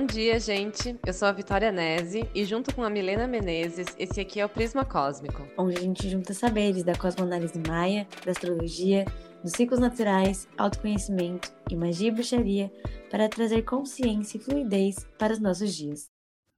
Bom dia, gente. Eu sou a Vitória Nese e junto com a Milena Menezes, esse aqui é o Prisma Cósmico. Onde a gente junta saberes da cosmoanálise maia, da astrologia, dos ciclos naturais, autoconhecimento e magia e bruxaria para trazer consciência e fluidez para os nossos dias.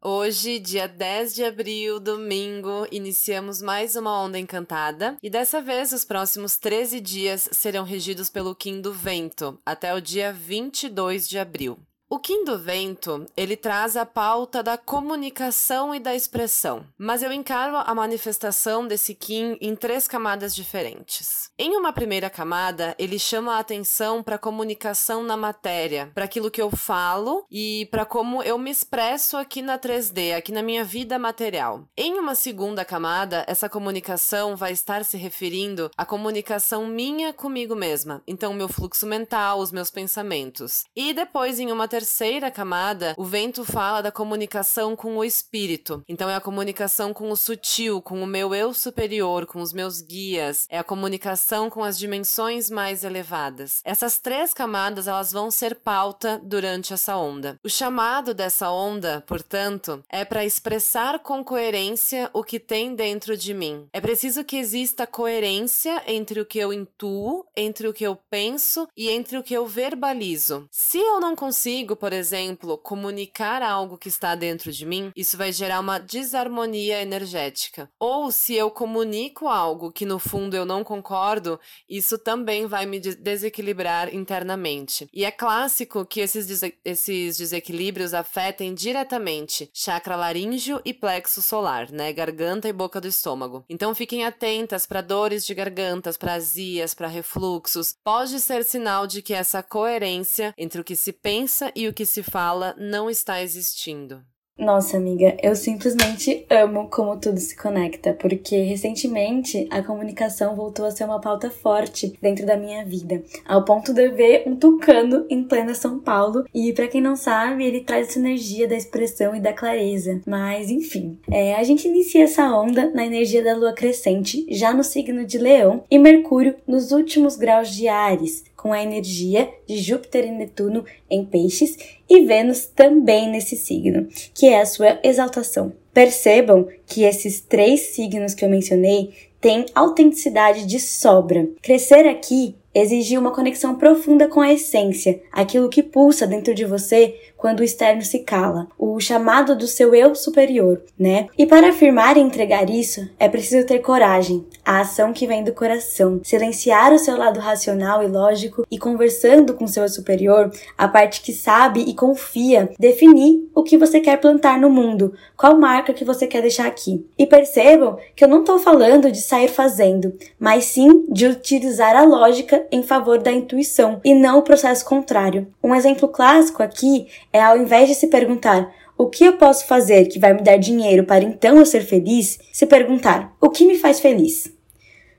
Hoje, dia 10 de abril, domingo, iniciamos mais uma onda encantada e dessa vez os próximos 13 dias serão regidos pelo Kim do Vento até o dia 22 de abril. O Kim do Vento, ele traz a pauta da comunicação e da expressão, mas eu encaro a manifestação desse Kim em três camadas diferentes. Em uma primeira camada, ele chama a atenção para a comunicação na matéria, para aquilo que eu falo e para como eu me expresso aqui na 3D, aqui na minha vida material. Em uma segunda camada, essa comunicação vai estar se referindo à comunicação minha comigo mesma, então meu fluxo mental, os meus pensamentos. E depois, em uma terceira terceira camada, o vento fala da comunicação com o espírito. Então é a comunicação com o sutil, com o meu eu superior, com os meus guias, é a comunicação com as dimensões mais elevadas. Essas três camadas elas vão ser pauta durante essa onda. O chamado dessa onda, portanto, é para expressar com coerência o que tem dentro de mim. É preciso que exista coerência entre o que eu intuo, entre o que eu penso e entre o que eu verbalizo. Se eu não consigo consigo, por exemplo, comunicar algo que está dentro de mim, isso vai gerar uma desarmonia energética. Ou se eu comunico algo que no fundo eu não concordo, isso também vai me desequilibrar internamente. E é clássico que esses, des esses desequilíbrios afetem diretamente chakra laríngeo e plexo solar, né? Garganta e boca do estômago. Então fiquem atentas para dores de gargantas, para azias, para refluxos. Pode ser sinal de que essa coerência entre o que se pensa e o que se fala não está existindo. Nossa, amiga, eu simplesmente amo como tudo se conecta, porque recentemente a comunicação voltou a ser uma pauta forte dentro da minha vida, ao ponto de eu ver um tucano em plena São Paulo, e para quem não sabe, ele traz essa energia da expressão e da clareza. Mas enfim, é, a gente inicia essa onda na energia da lua crescente, já no signo de Leão, e Mercúrio nos últimos graus de Ares, com a energia de Júpiter e Netuno em Peixes e Vênus também nesse signo, que é a sua exaltação. Percebam que esses três signos que eu mencionei têm autenticidade de sobra. Crescer aqui exige uma conexão profunda com a essência, aquilo que pulsa dentro de você quando o externo se cala, o chamado do seu eu superior, né? E para afirmar e entregar isso, é preciso ter coragem, a ação que vem do coração, silenciar o seu lado racional e lógico e conversando com seu eu superior, a parte que sabe e confia, definir o que você quer plantar no mundo, qual marca que você quer deixar aqui. E percebam que eu não estou falando de sair fazendo, mas sim de utilizar a lógica em favor da intuição e não o processo contrário. Um exemplo clássico aqui é ao invés de se perguntar o que eu posso fazer que vai me dar dinheiro para então eu ser feliz, se perguntar o que me faz feliz.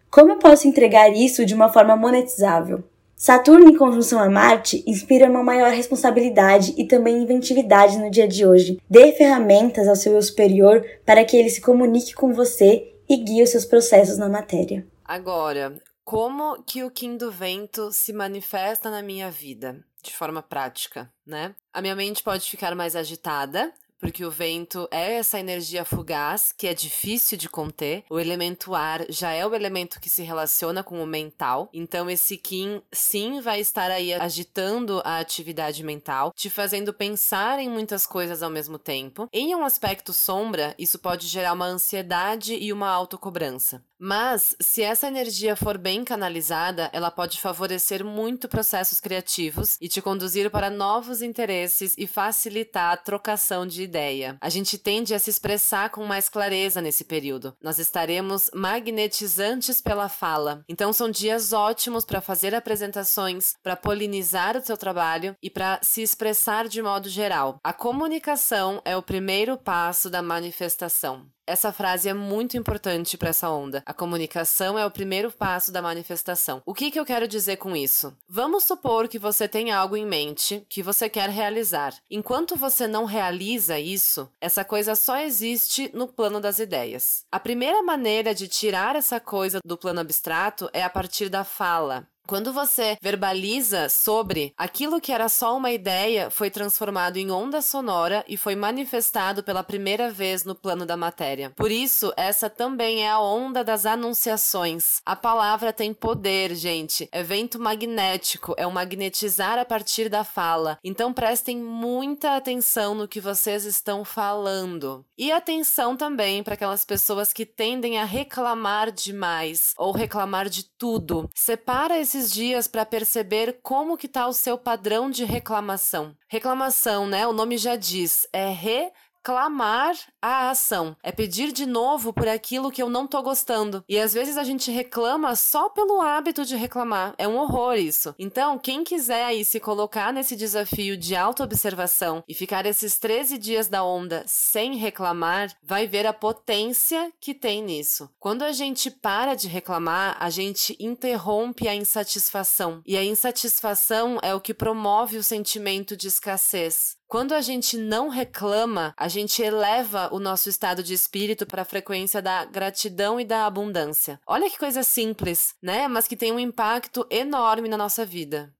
Como eu posso entregar isso de uma forma monetizável? Saturno em conjunção a Marte inspira uma maior responsabilidade e também inventividade no dia de hoje. Dê ferramentas ao seu eu superior para que ele se comunique com você e guie os seus processos na matéria. Agora, como que o Kim do Vento se manifesta na minha vida? de forma prática, né? A minha mente pode ficar mais agitada, porque o vento é essa energia fugaz que é difícil de conter. O elemento ar já é o elemento que se relaciona com o mental. Então esse Kim sim vai estar aí agitando a atividade mental, te fazendo pensar em muitas coisas ao mesmo tempo. Em um aspecto sombra, isso pode gerar uma ansiedade e uma autocobrança. Mas, se essa energia for bem canalizada, ela pode favorecer muito processos criativos e te conduzir para novos interesses e facilitar a trocação de ideia. A gente tende a se expressar com mais clareza nesse período. Nós estaremos magnetizantes pela fala. Então, são dias ótimos para fazer apresentações, para polinizar o seu trabalho e para se expressar de modo geral. A comunicação é o primeiro passo da manifestação. Essa frase é muito importante para essa onda. A comunicação é o primeiro passo da manifestação. O que, que eu quero dizer com isso? Vamos supor que você tem algo em mente que você quer realizar. Enquanto você não realiza isso, essa coisa só existe no plano das ideias. A primeira maneira de tirar essa coisa do plano abstrato é a partir da fala. Quando você verbaliza sobre aquilo que era só uma ideia, foi transformado em onda sonora e foi manifestado pela primeira vez no plano da matéria. Por isso, essa também é a onda das anunciações. A palavra tem poder, gente. É vento magnético, é o magnetizar a partir da fala. Então prestem muita atenção no que vocês estão falando. E atenção também para aquelas pessoas que tendem a reclamar demais ou reclamar de tudo. Separa esse esses dias para perceber como que tá o seu padrão de reclamação. Reclamação, né? O nome já diz, é re clamar a ação, é pedir de novo por aquilo que eu não tô gostando. E às vezes a gente reclama só pelo hábito de reclamar. É um horror isso. Então, quem quiser aí se colocar nesse desafio de autoobservação e ficar esses 13 dias da onda sem reclamar, vai ver a potência que tem nisso. Quando a gente para de reclamar, a gente interrompe a insatisfação. E a insatisfação é o que promove o sentimento de escassez. Quando a gente não reclama, a gente eleva o nosso estado de espírito para a frequência da gratidão e da abundância. Olha que coisa simples, né? Mas que tem um impacto enorme na nossa vida.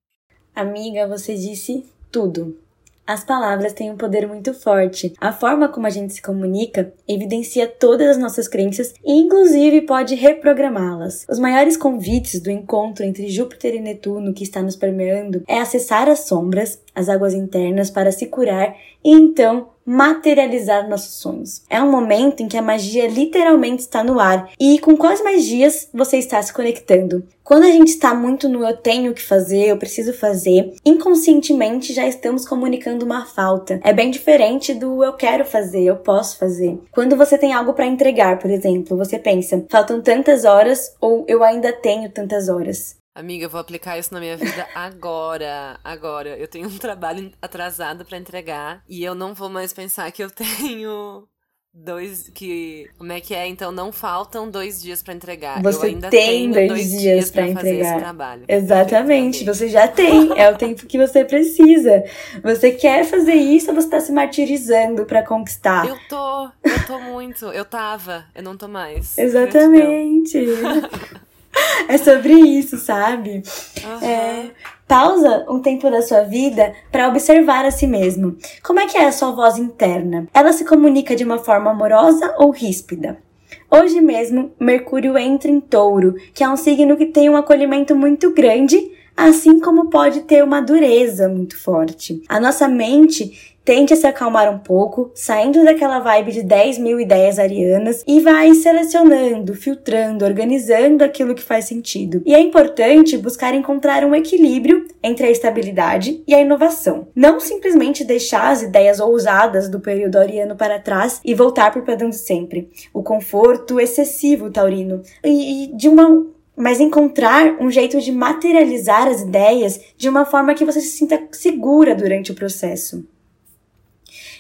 Amiga, você disse tudo. As palavras têm um poder muito forte. A forma como a gente se comunica evidencia todas as nossas crenças e, inclusive, pode reprogramá-las. Os maiores convites do encontro entre Júpiter e Netuno que está nos permeando é acessar as sombras, as águas internas, para se curar e então materializar nossos sonhos. É um momento em que a magia literalmente está no ar e com quais magias você está se conectando. Quando a gente está muito no eu tenho que fazer, eu preciso fazer, inconscientemente já estamos comunicando uma falta. É bem diferente do eu quero fazer, eu posso fazer. Quando você tem algo para entregar, por exemplo, você pensa, faltam tantas horas ou eu ainda tenho tantas horas. Amiga, eu vou aplicar isso na minha vida agora. Agora. Eu tenho um trabalho atrasado para entregar e eu não vou mais pensar que eu tenho dois que como é que é? Então não faltam dois dias para entregar. Você eu ainda tem dois, dois, dias, para entregar esse trabalho. Exatamente você já tem é o tempo que você precisa. Você quer fazer isso ou você tá se martirizando para conquistar? Eu tô eu tô muito eu tava eu não tô mais. Exatamente é sobre isso, sabe? Uhum. É, pausa um tempo da sua vida para observar a si mesmo. Como é que é a sua voz interna? Ela se comunica de uma forma amorosa ou ríspida? Hoje mesmo, Mercúrio entra em Touro, que é um signo que tem um acolhimento muito grande, assim como pode ter uma dureza muito forte. A nossa mente Tente se acalmar um pouco, saindo daquela vibe de 10 mil ideias arianas e vai selecionando, filtrando, organizando aquilo que faz sentido. E é importante buscar encontrar um equilíbrio entre a estabilidade e a inovação. Não simplesmente deixar as ideias ousadas do período ariano para trás e voltar para o padrão de sempre. O conforto excessivo taurino. E, e de uma mas encontrar um jeito de materializar as ideias de uma forma que você se sinta segura durante o processo.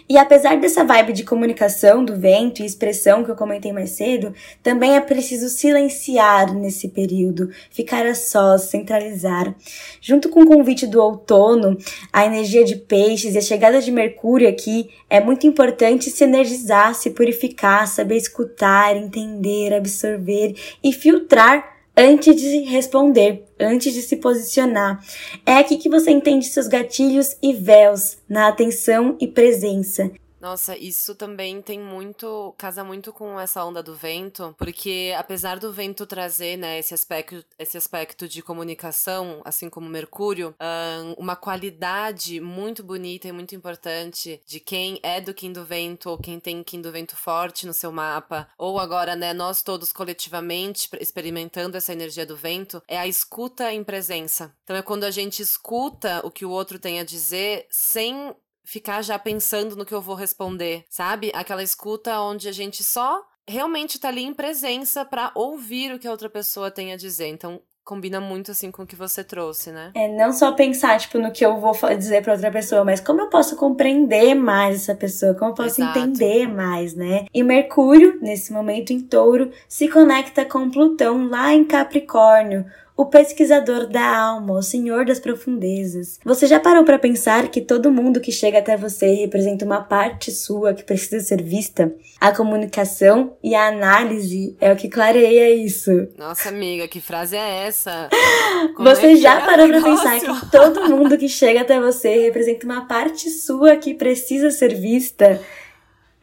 E apesar dessa vibe de comunicação do vento e expressão que eu comentei mais cedo, também é preciso silenciar nesse período, ficar a sós, centralizar. Junto com o convite do outono, a energia de peixes e a chegada de Mercúrio aqui, é muito importante se energizar, se purificar, saber escutar, entender, absorver e filtrar antes de responder, antes de se posicionar. É aqui que você entende seus gatilhos e véus na atenção e presença. Nossa, isso também tem muito. casa muito com essa onda do vento, porque apesar do vento trazer, né, esse aspecto, esse aspecto de comunicação, assim como Mercúrio, um, uma qualidade muito bonita e muito importante de quem é do Kim do Vento, ou quem tem Kim do Vento forte no seu mapa, ou agora, né, nós todos coletivamente experimentando essa energia do vento, é a escuta em presença. Então é quando a gente escuta o que o outro tem a dizer sem ficar já pensando no que eu vou responder, sabe? Aquela escuta onde a gente só realmente tá ali em presença para ouvir o que a outra pessoa tem a dizer. Então, combina muito assim com o que você trouxe, né? É, não só pensar, tipo, no que eu vou dizer para outra pessoa, mas como eu posso compreender mais essa pessoa, como eu posso Exato. entender mais, né? E Mercúrio, nesse momento em Touro, se conecta com Plutão lá em Capricórnio, o pesquisador da alma, o senhor das profundezas. Você já parou para pensar que todo mundo que chega até você representa uma parte sua que precisa ser vista? A comunicação e a análise é o que clareia isso. Nossa, amiga, que frase é essa? Como você é já é parou para pensar que todo mundo que chega até você representa uma parte sua que precisa ser vista?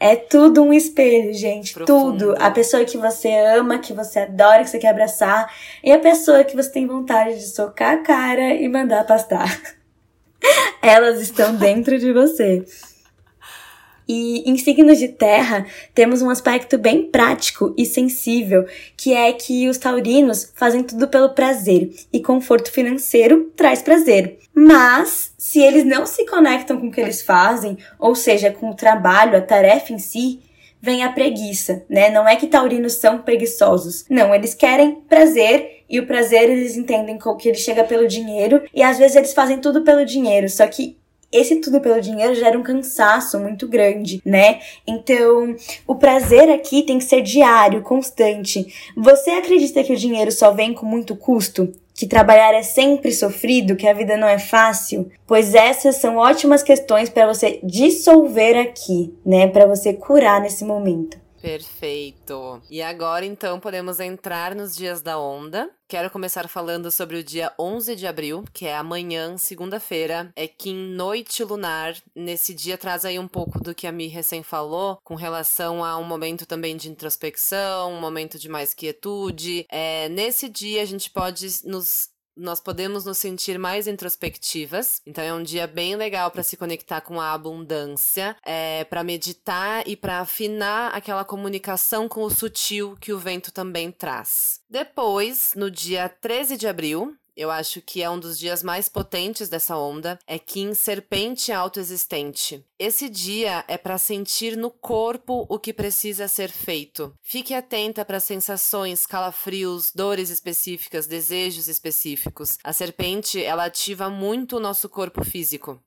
É tudo um espelho, gente. Profundo. Tudo. A pessoa que você ama, que você adora, que você quer abraçar. E a pessoa que você tem vontade de socar a cara e mandar pastar. Elas estão dentro de você. E em signos de terra, temos um aspecto bem prático e sensível, que é que os taurinos fazem tudo pelo prazer, e conforto financeiro traz prazer. Mas, se eles não se conectam com o que eles fazem, ou seja, com o trabalho, a tarefa em si, vem a preguiça, né? Não é que taurinos são preguiçosos. Não, eles querem prazer e o prazer eles entendem que ele chega pelo dinheiro e às vezes eles fazem tudo pelo dinheiro, só que esse tudo pelo dinheiro gera um cansaço muito grande, né? Então, o prazer aqui tem que ser diário, constante. Você acredita que o dinheiro só vem com muito custo? Que trabalhar é sempre sofrido, que a vida não é fácil? Pois essas são ótimas questões para você dissolver aqui, né? Para você curar nesse momento. Perfeito. E agora então podemos entrar nos dias da onda. Quero começar falando sobre o dia 11 de abril, que é amanhã, segunda-feira, é Kim Noite Lunar. Nesse dia traz aí um pouco do que a Mi recém falou, com relação a um momento também de introspecção, um momento de mais quietude. É, nesse dia a gente pode nos nós podemos nos sentir mais introspectivas. Então é um dia bem legal para se conectar com a abundância, é, para meditar e para afinar aquela comunicação com o sutil que o vento também traz. Depois, no dia 13 de abril, eu acho que é um dos dias mais potentes dessa onda, é Kim Serpente Autoexistente. Esse dia é para sentir no corpo o que precisa ser feito. Fique atenta para sensações, calafrios, dores específicas, desejos específicos. A serpente, ela ativa muito o nosso corpo físico.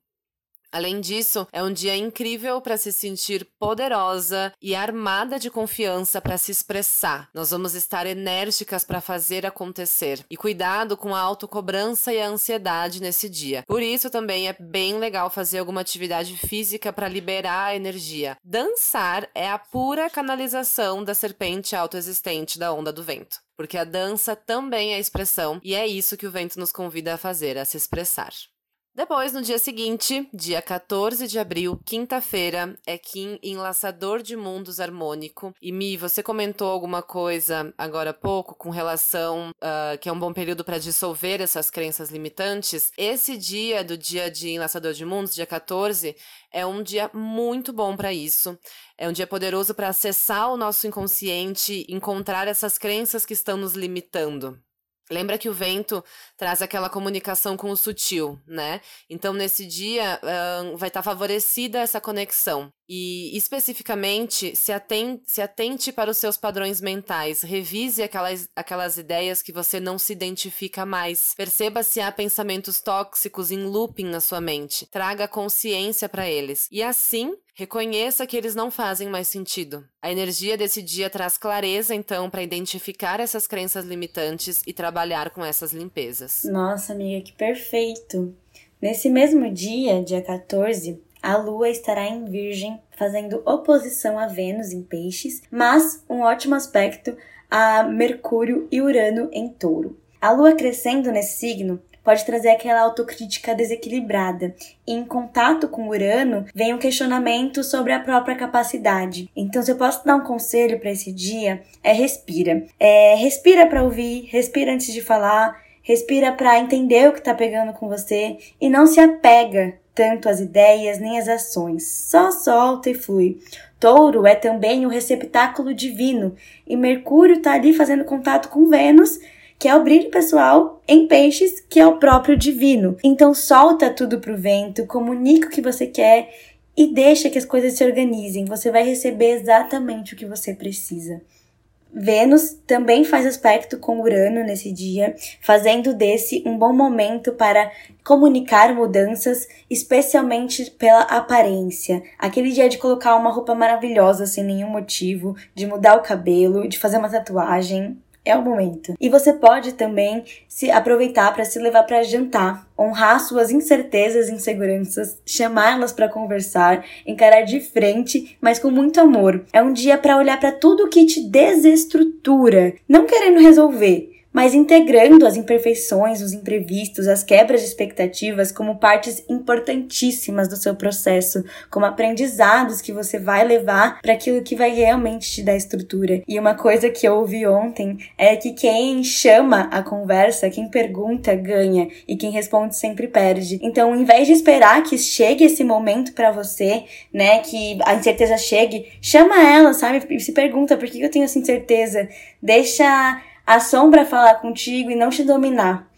Além disso, é um dia incrível para se sentir poderosa e armada de confiança para se expressar. Nós vamos estar enérgicas para fazer acontecer. E cuidado com a autocobrança e a ansiedade nesse dia. Por isso também é bem legal fazer alguma atividade física para liberar a energia. Dançar é a pura canalização da serpente autoexistente da onda do vento. Porque a dança também é expressão e é isso que o vento nos convida a fazer, a se expressar. Depois, no dia seguinte, dia 14 de abril, quinta-feira, é Kim Enlaçador de Mundos Harmônico. E Mi, você comentou alguma coisa agora há pouco com relação uh, que é um bom período para dissolver essas crenças limitantes. Esse dia do dia de Enlaçador de Mundos, dia 14, é um dia muito bom para isso. É um dia poderoso para acessar o nosso inconsciente, encontrar essas crenças que estão nos limitando. Lembra que o vento traz aquela comunicação com o sutil, né? Então, nesse dia, vai estar tá favorecida essa conexão. E, especificamente, se atente, se atente para os seus padrões mentais. Revise aquelas, aquelas ideias que você não se identifica mais. Perceba se há pensamentos tóxicos em looping na sua mente. Traga consciência para eles. E assim, Reconheça que eles não fazem mais sentido. A energia desse dia traz clareza, então, para identificar essas crenças limitantes e trabalhar com essas limpezas. Nossa, amiga, que perfeito! Nesse mesmo dia, dia 14, a Lua estará em Virgem, fazendo oposição a Vênus em Peixes, mas um ótimo aspecto a Mercúrio e Urano em Touro. A Lua crescendo nesse signo pode trazer aquela autocrítica desequilibrada. E em contato com Urano, vem um questionamento sobre a própria capacidade. Então, se eu posso dar um conselho para esse dia, é respira. É, respira para ouvir, respira antes de falar, respira para entender o que está pegando com você e não se apega tanto às ideias nem às ações. Só solta e flui. Touro é também o receptáculo divino e Mercúrio está ali fazendo contato com Vênus que é o brilho pessoal, em peixes, que é o próprio divino. Então solta tudo pro vento, comunica o que você quer e deixa que as coisas se organizem. Você vai receber exatamente o que você precisa. Vênus também faz aspecto com Urano nesse dia, fazendo desse um bom momento para comunicar mudanças, especialmente pela aparência. Aquele dia de colocar uma roupa maravilhosa sem nenhum motivo, de mudar o cabelo, de fazer uma tatuagem, é o momento. E você pode também se aproveitar para se levar para jantar, honrar suas incertezas e inseguranças, chamá-las para conversar, encarar de frente, mas com muito amor. É um dia para olhar para tudo que te desestrutura, não querendo resolver, mas integrando as imperfeições, os imprevistos, as quebras de expectativas como partes importantíssimas do seu processo, como aprendizados que você vai levar para aquilo que vai realmente te dar estrutura. E uma coisa que eu ouvi ontem é que quem chama a conversa, quem pergunta, ganha e quem responde sempre perde. Então, ao invés de esperar que chegue esse momento para você, né, que a incerteza chegue, chama ela, sabe? E se pergunta por que eu tenho essa incerteza. Deixa a sombra falar contigo e não te dominar.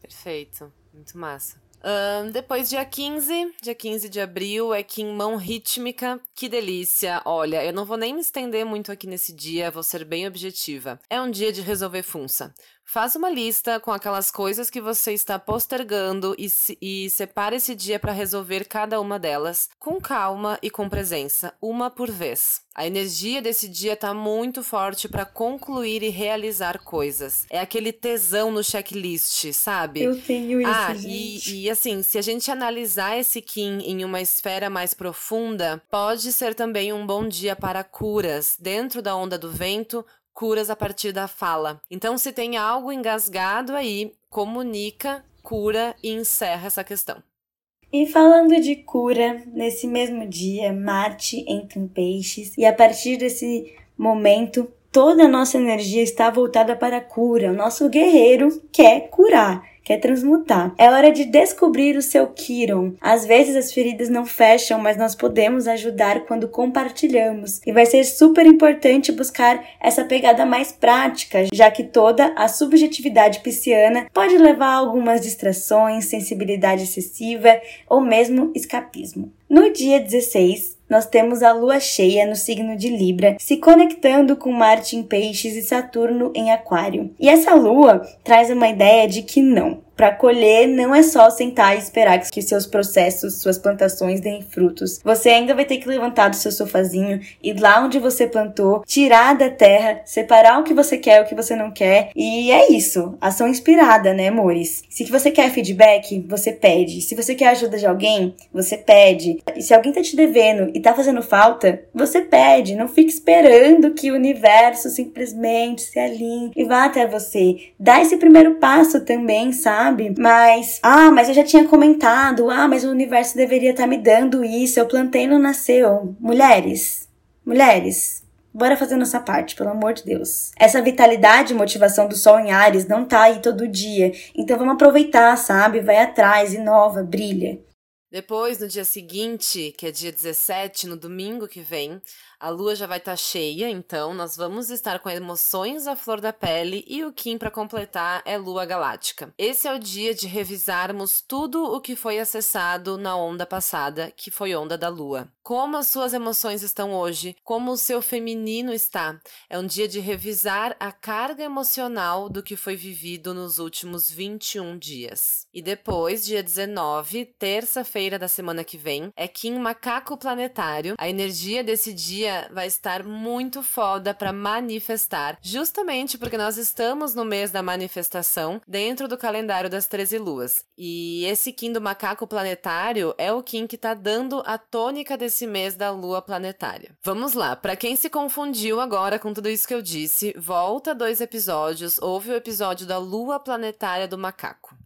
Perfeito, muito massa. Um, depois, dia 15, dia 15 de abril, é Kim Mão Rítmica. Que delícia! Olha, eu não vou nem me estender muito aqui nesse dia, vou ser bem objetiva. É um dia de resolver funça. Faça uma lista com aquelas coisas que você está postergando e, se, e separe esse dia para resolver cada uma delas, com calma e com presença, uma por vez. A energia desse dia está muito forte para concluir e realizar coisas. É aquele tesão no checklist, sabe? Eu tenho isso, ah, gente. E, e assim, se a gente analisar esse Kim em uma esfera mais profunda, pode ser também um bom dia para curas dentro da onda do vento curas a partir da fala. Então, se tem algo engasgado aí, comunica, cura e encerra essa questão. E falando de cura, nesse mesmo dia, Marte entra em peixes, e a partir desse momento, toda a nossa energia está voltada para a cura. O nosso guerreiro quer curar quer transmutar. É hora de descobrir o seu Kiron. Às vezes as feridas não fecham, mas nós podemos ajudar quando compartilhamos. E vai ser super importante buscar essa pegada mais prática, já que toda a subjetividade pisciana pode levar a algumas distrações, sensibilidade excessiva ou mesmo escapismo. No dia 16, nós temos a lua cheia no signo de Libra, se conectando com Marte em Peixes e Saturno em Aquário. E essa lua traz uma ideia de que não, para colher não é só sentar e esperar que seus processos, suas plantações deem frutos. Você ainda vai ter que levantar do seu sofazinho, ir lá onde você plantou, tirar da terra, separar o que você quer o que você não quer. E é isso. Ação inspirada, né, amores? Se você quer feedback, você pede. Se você quer ajuda de alguém, você pede. E se alguém tá te devendo e tá fazendo falta, você pede. Não fique esperando que o universo simplesmente se alinhe e vá até você. Dá esse primeiro passo também, sabe? Sabe? Mas, ah, mas eu já tinha comentado, ah, mas o universo deveria estar tá me dando isso, eu plantei não nasceu. Mulheres, mulheres, Bora fazer nossa parte, pelo amor de Deus. Essa vitalidade e motivação do sol em Ares não tá aí todo dia. Então vamos aproveitar, sabe? Vai atrás, inova, brilha. Depois, no dia seguinte, que é dia 17, no domingo que vem, a lua já vai estar tá cheia, então nós vamos estar com emoções à flor da pele e o Kim para completar é lua galáctica. Esse é o dia de revisarmos tudo o que foi acessado na onda passada, que foi onda da lua. Como as suas emoções estão hoje, como o seu feminino está. É um dia de revisar a carga emocional do que foi vivido nos últimos 21 dias. E depois, dia 19, terça-feira da semana que vem, é Kim Macaco Planetário. A energia desse dia dia vai estar muito foda para manifestar, justamente porque nós estamos no mês da manifestação dentro do calendário das 13 luas. E esse Kim do macaco planetário é o Kim que tá dando a tônica desse mês da lua planetária. Vamos lá, para quem se confundiu agora com tudo isso que eu disse, volta dois episódios, ouve o episódio da lua planetária do macaco.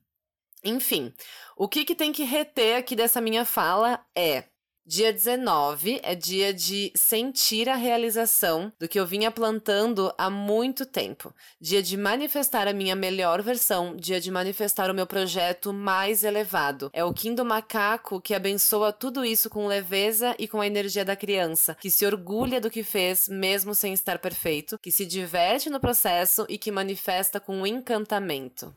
Enfim, o que, que tem que reter aqui dessa minha fala é Dia 19 é dia de sentir a realização do que eu vinha plantando há muito tempo. Dia de manifestar a minha melhor versão, dia de manifestar o meu projeto mais elevado. É o Kim do macaco que abençoa tudo isso com leveza e com a energia da criança, que se orgulha do que fez mesmo sem estar perfeito, que se diverte no processo e que manifesta com encantamento.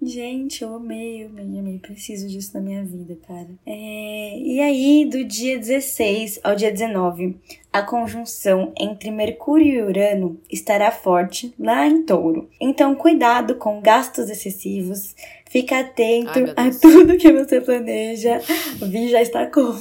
Gente, eu amei, eu amei, amei. Preciso disso na minha vida, cara. É... E aí, do dia 16 ao dia 19, a conjunção entre Mercúrio e Urano estará forte lá em Touro. Então, cuidado com gastos excessivos. Fica atento Ai, a tudo que você planeja. O já está como?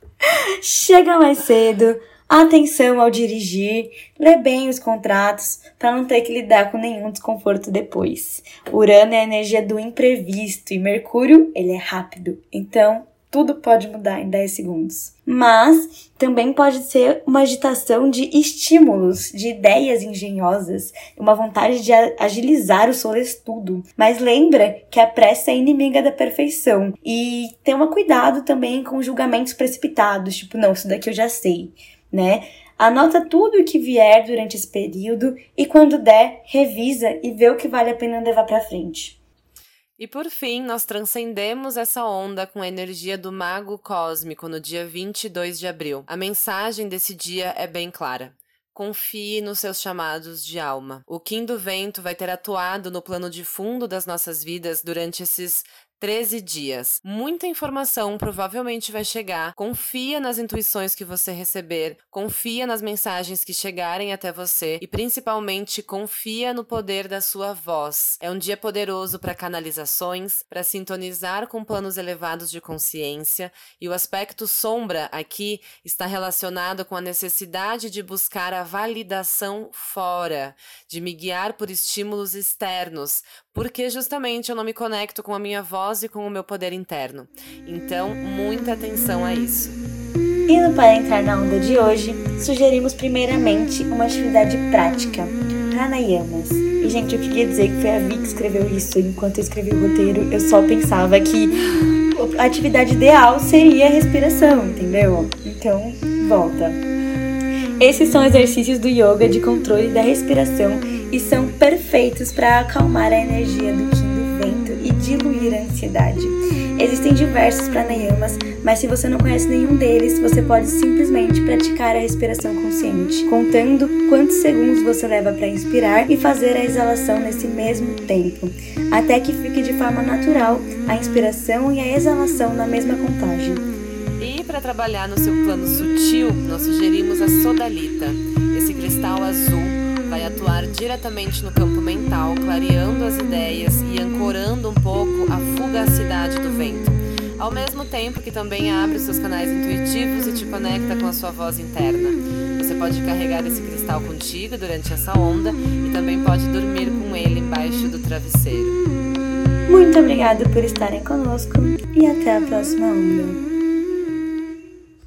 Chega mais cedo Atenção ao dirigir, lê bem os contratos para não ter que lidar com nenhum desconforto depois. Urano é a energia do imprevisto e Mercúrio, ele é rápido. Então, tudo pode mudar em 10 segundos. Mas também pode ser uma agitação de estímulos, de ideias engenhosas, uma vontade de agilizar o solestudo. Mas lembra que a pressa é inimiga da perfeição e tenha cuidado também com julgamentos precipitados, tipo, não, isso daqui eu já sei, né? Anota tudo o que vier durante esse período e quando der, revisa e vê o que vale a pena levar para frente. E por fim, nós transcendemos essa onda com a energia do Mago Cósmico no dia 22 de abril. A mensagem desse dia é bem clara. Confie nos seus chamados de alma. O Kim do Vento vai ter atuado no plano de fundo das nossas vidas durante esses 13 dias. Muita informação provavelmente vai chegar. Confia nas intuições que você receber, confia nas mensagens que chegarem até você e principalmente confia no poder da sua voz. É um dia poderoso para canalizações, para sintonizar com planos elevados de consciência e o aspecto sombra aqui está relacionado com a necessidade de buscar a validação fora, de me guiar por estímulos externos, porque justamente eu não me conecto com a minha voz e com o meu poder interno. Então, muita atenção a isso. Indo para entrar na onda de hoje, sugerimos primeiramente uma atividade prática, pranayamas. E, gente, eu queria dizer que foi a Vi que escreveu isso. Enquanto eu escrevi o roteiro, eu só pensava que a atividade ideal seria a respiração, entendeu? Então, volta. Esses são exercícios do yoga de controle da respiração e são perfeitos para acalmar a energia do Kim do vento e diluir a ansiedade. Existem diversos pranayamas, mas se você não conhece nenhum deles, você pode simplesmente praticar a respiração consciente, contando quantos segundos você leva para inspirar e fazer a exalação nesse mesmo tempo, até que fique de forma natural a inspiração e a exalação na mesma contagem. E para trabalhar no seu plano sutil, nós sugerimos a sodalita, esse cristal azul vai atuar diretamente no campo mental, clareando as ideias e ancorando um pouco a fugacidade do vento. Ao mesmo tempo que também abre seus canais intuitivos e te conecta com a sua voz interna. Você pode carregar esse cristal contigo durante essa onda e também pode dormir com ele embaixo do travesseiro. Muito obrigada por estarem conosco e até a próxima onda.